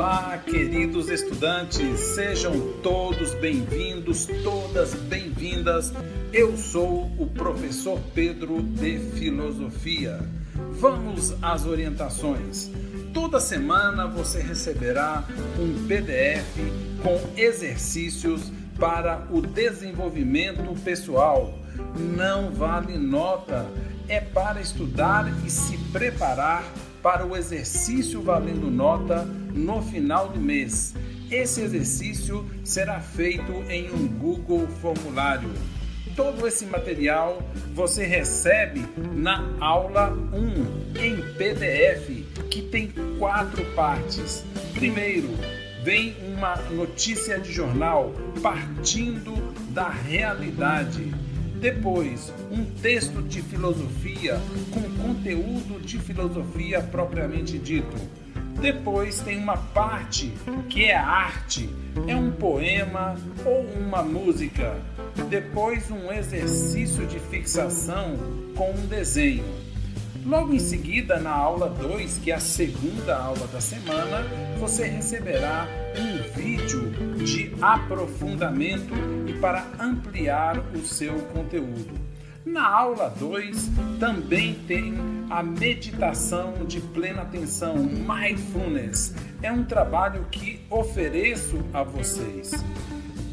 Olá, queridos estudantes, sejam todos bem-vindos, todas bem-vindas. Eu sou o professor Pedro de Filosofia. Vamos às orientações. Toda semana você receberá um PDF com exercícios para o desenvolvimento pessoal. Não vale nota, é para estudar e se preparar para o exercício valendo nota no final do mês. Esse exercício será feito em um Google Formulário. Todo esse material você recebe na aula 1 em PDF, que tem quatro partes. Primeiro, vem uma notícia de jornal partindo da realidade. Depois, um texto de filosofia com conteúdo de filosofia propriamente dito. Depois tem uma parte que é arte, é um poema ou uma música. Depois um exercício de fixação com um desenho. Logo em seguida, na aula 2, que é a segunda aula da semana, você receberá um vídeo de aprofundamento e para ampliar o seu conteúdo. Na aula 2 também tem a meditação de plena atenção, mindfulness. É um trabalho que ofereço a vocês.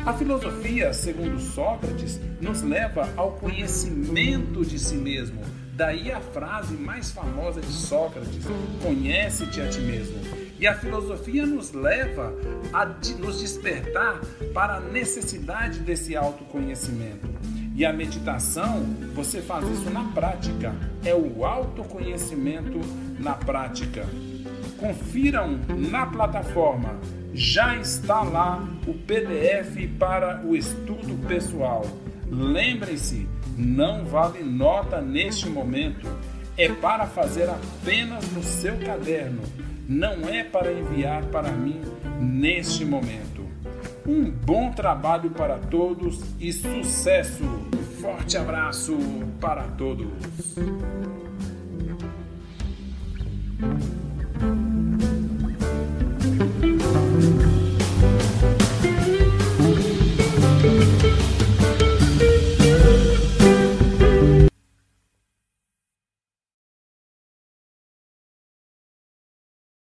A filosofia, segundo Sócrates, nos leva ao conhecimento de si mesmo Daí a frase mais famosa de Sócrates: Conhece-te a ti mesmo. E a filosofia nos leva a nos despertar para a necessidade desse autoconhecimento. E a meditação, você faz isso na prática, é o autoconhecimento na prática. Confiram na plataforma, já está lá o PDF para o estudo pessoal. Lembrem-se, não vale nota neste momento. É para fazer apenas no seu caderno. Não é para enviar para mim neste momento. Um bom trabalho para todos e sucesso! Forte abraço para todos!